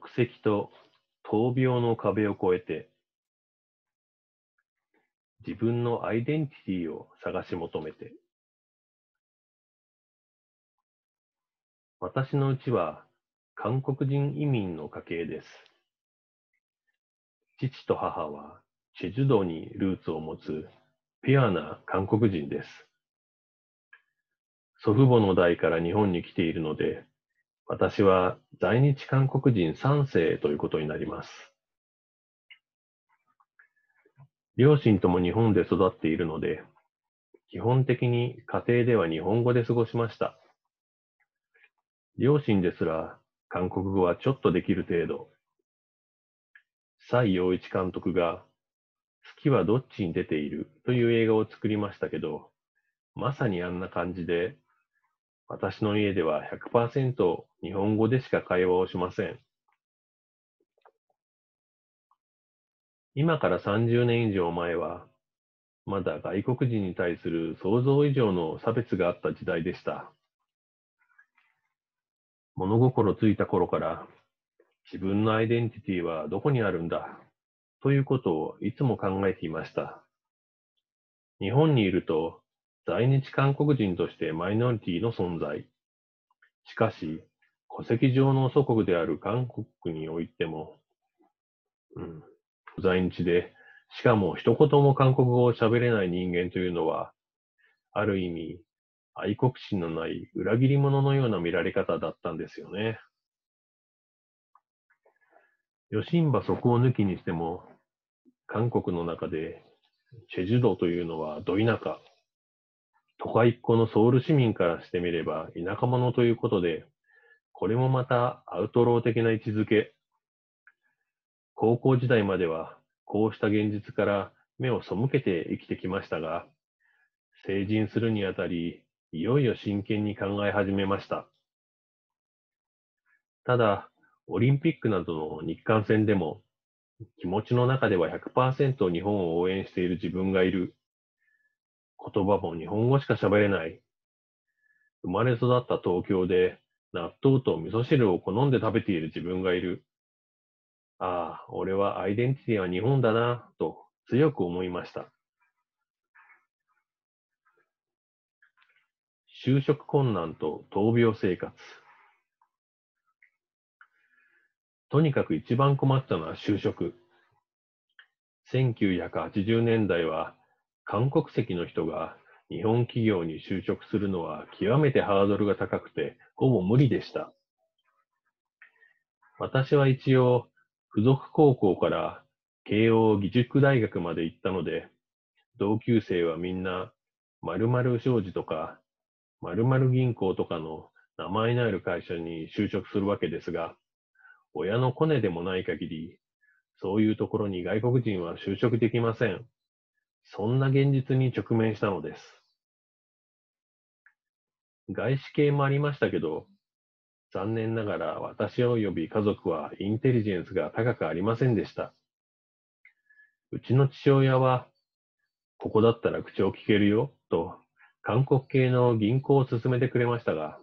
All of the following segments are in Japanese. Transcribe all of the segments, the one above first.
国籍と闘病の壁を越えて、自分のアイデンティティを探し求めて、私のうちは韓国人移民の家系です。父と母はチェジュ島にルーツを持つピュアな韓国人です。祖父母の代から日本に来ているので、私は在日韓国人3世ということになります。両親とも日本で育っているので、基本的に家庭では日本語で過ごしました。両親ですら韓国語はちょっとできる程度。蔡陽一監督が月はどっちに出ている？という映画を作りましたけど、まさにあんな感じで私の家では100%日本語でしか会話をしません。今から30年以上前は、まだ外国人に対する想像以上の差別があった時代でした。物心ついた頃から自分のアイデンティティはどこにあるんだ？ということをいつも考えていました。日本にいると在日韓国人としてマイノリティの存在。しかし、戸籍上の祖国である韓国においても、うん、在日で、しかも一言も韓国語を喋れない人間というのは、ある意味、愛国心のない裏切り者のような見られ方だったんですよね。吉ンバそこを抜きにしても、韓国の中でチェジュ道というのはど田舎、都会っ子のソウル市民からしてみれば田舎者ということで、これもまたアウトロー的な位置づけ。高校時代まではこうした現実から目を背けて生きてきましたが、成人するにあたり、いよいよ真剣に考え始めました。ただ、オリンピックなどの日韓戦でも、気持ちの中では100%日本を応援している自分がいる。言葉も日本語しか喋れない。生まれ育った東京で納豆と味噌汁を好んで食べている自分がいる。ああ、俺はアイデンティティは日本だな、と強く思いました。就職困難と闘病生活。とにかく一番困ったのは就職。1980年代は韓国籍の人が日本企業に就職するのは極めてハードルが高くて、ほぼ無理でした。私は一応、付属高校から慶応義塾大学まで行ったので、同級生はみんな、〇〇商事とか、〇〇銀行とかの名前のある会社に就職するわけですが、親のコネでもない限り、そういうところに外国人は就職できません。そんな現実に直面したのです。外資系もありましたけど、残念ながら私及び家族はインテリジェンスが高くありませんでした。うちの父親は、ここだったら口を聞けるよ、と韓国系の銀行を勧めてくれましたが、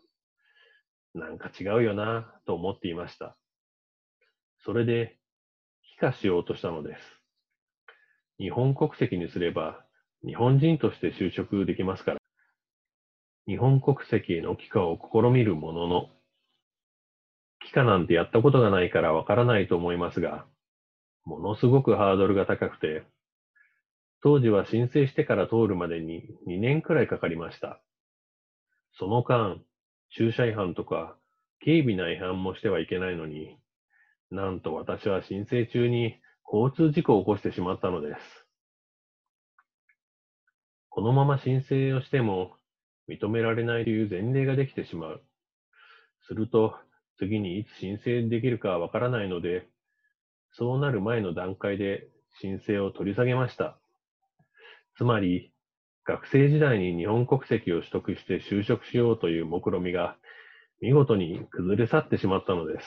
なんか違うよな、と思っていました。それで、帰化しようとしたのです。日本国籍にすれば、日本人として就職できますから、日本国籍への帰化を試みるものの、帰化なんてやったことがないからわからないと思いますが、ものすごくハードルが高くて、当時は申請してから通るまでに2年くらいかかりました。その間、駐車違反とか軽微な違反もしてはいけないのに、なんと私は申請中に交通事故を起こしてしまったのです。このまま申請をしても認められないという前例ができてしまう。すると、次にいつ申請できるかわからないので、そうなる前の段階で申請を取り下げました。つまり、学生時代に日本国籍を取得して就職しようという目論みが見事に崩れ去ってしまったのです。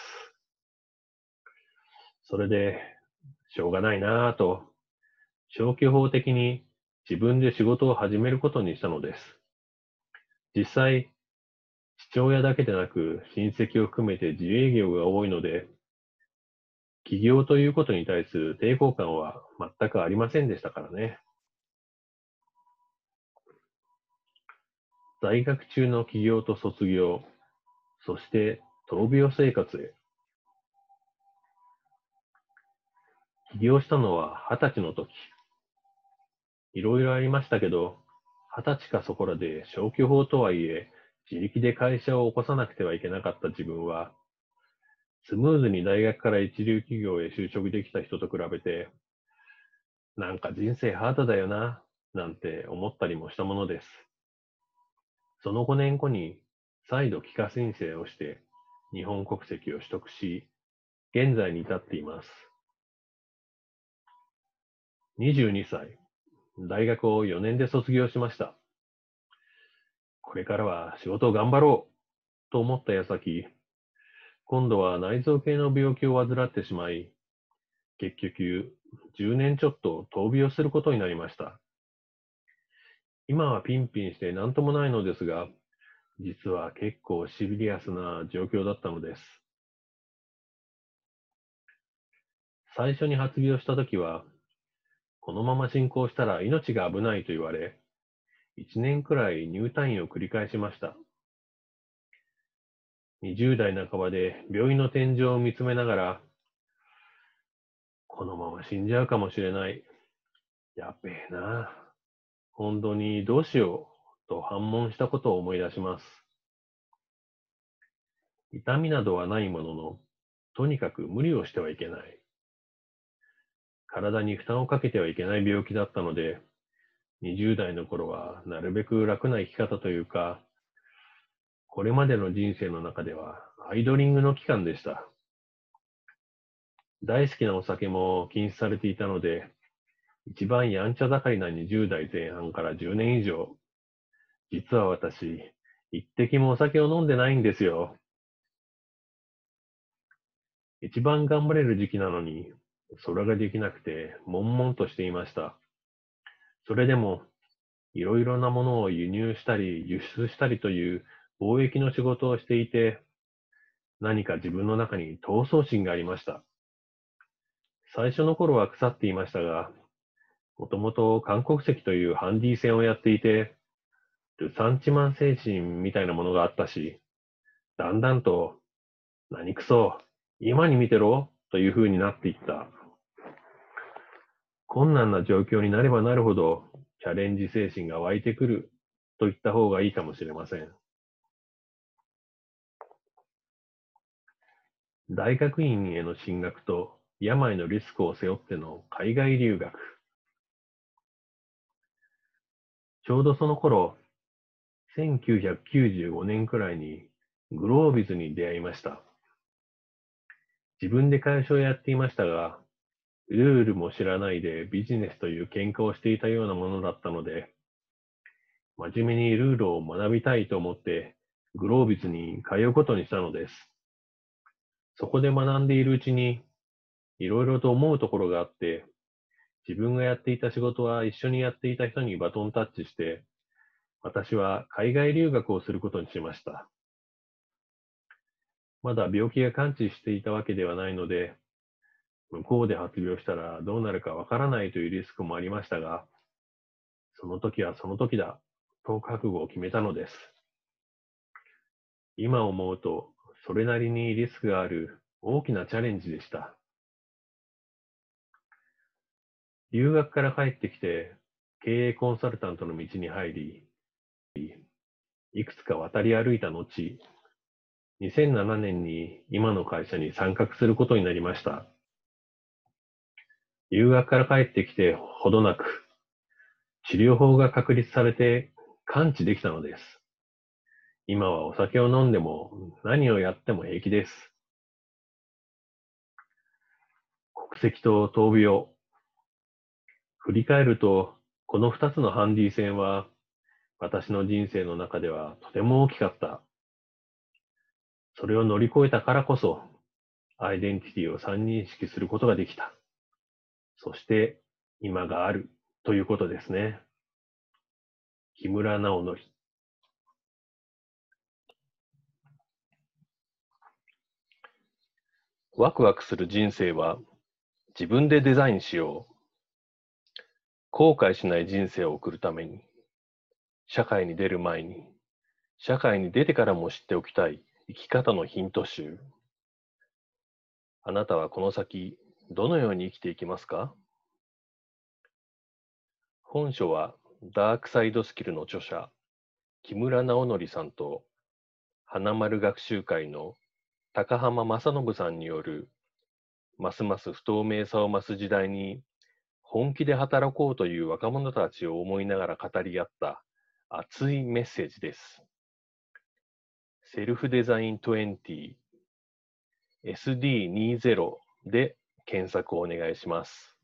それで、しょうがないなぁと、消去法的に自分で仕事を始めることにしたのです。実際、父親だけでなく親戚を含めて自営業が多いので、起業ということに対する抵抗感は全くありませんでしたからね。在学中の起業と卒業、そして闘病生活へ。起業したのは二十歳の時。いろいろありましたけど、二十歳かそこらで消去法とはいえ、自力で会社を起こさなくてはいけなかった自分は、スムーズに大学から一流企業へ就職できた人と比べて、なんか人生ハードだよな、なんて思ったりもしたものです。その5年後に再度帰化申請をして日本国籍を取得し、現在に至っています。22歳、大学を4年で卒業しました。これからは仕事を頑張ろうと思った矢先、今度は内臓系の病気を患ってしまい、結局10年ちょっと闘病することになりました。今はピンピンして何ともないのですが、実は結構シビリアスな状況だったのです。最初に発病したときは、このまま進行したら命が危ないと言われ、1年くらい入退院を繰り返しました。20代半ばで病院の天井を見つめながら、このまま死んじゃうかもしれない。やべえな。本当にどうしようと反問したことを思い出します。痛みなどはないものの、とにかく無理をしてはいけない。体に負担をかけてはいけない病気だったので、20代の頃はなるべく楽な生き方というか、これまでの人生の中ではアイドリングの期間でした。大好きなお酒も禁止されていたので、一番やんちゃ盛りな20代前半から10年以上。実は私、一滴もお酒を飲んでないんですよ。一番頑張れる時期なのに、それができなくて、悶々としていました。それでも、いろいろなものを輸入したり、輸出したりという貿易の仕事をしていて、何か自分の中に闘争心がありました。最初の頃は腐っていましたが、もともと韓国籍というハンディ戦をやっていて、ルサンチマン精神みたいなものがあったし、だんだんと、何くそ、今に見てろという風になっていった。困難な状況になればなるほど、チャレンジ精神が湧いてくると言った方がいいかもしれません。大学院への進学と病のリスクを背負っての海外留学。ちょうどその頃、1995年くらいにグロービズに出会いました。自分で会社をやっていましたが、ルールも知らないでビジネスという喧嘩をしていたようなものだったので、真面目にルールを学びたいと思ってグロービズに通うことにしたのです。そこで学んでいるうちに、いろいろと思うところがあって、自分がやっていた仕事は一緒にやっていた人にバトンタッチして、私は海外留学をすることにしました。まだ病気が完治していたわけではないので、向こうで発病したらどうなるかわからないというリスクもありましたが、その時はその時だと覚悟を決めたのです。今思うと、それなりにリスクがある大きなチャレンジでした。留学から帰ってきて、経営コンサルタントの道に入り、いくつか渡り歩いた後、2007年に今の会社に参画することになりました。留学から帰ってきてほどなく、治療法が確立されて完治できたのです。今はお酒を飲んでも何をやっても平気です。国籍と闘病、振り返ると、この二つのハンディ戦は、私の人生の中ではとても大きかった。それを乗り越えたからこそ、アイデンティティを再認識することができた。そして、今があるということですね。木村直則。ワクワクする人生は自分でデザインしよう。後悔しない人生を送るために、社会に出る前に、社会に出てからも知っておきたい生き方のヒント集。あなたはこの先、どのように生きていきますか？本書は、ダークサイドスキルの著者、木村直則さんと、花丸学習会の高浜正信さんによる、ますます不透明さを増す時代に、本気で働こうという若者たちを思いながら語り合った熱いメッセージです。セルフデザイン20 SD20 で検索をお願いします。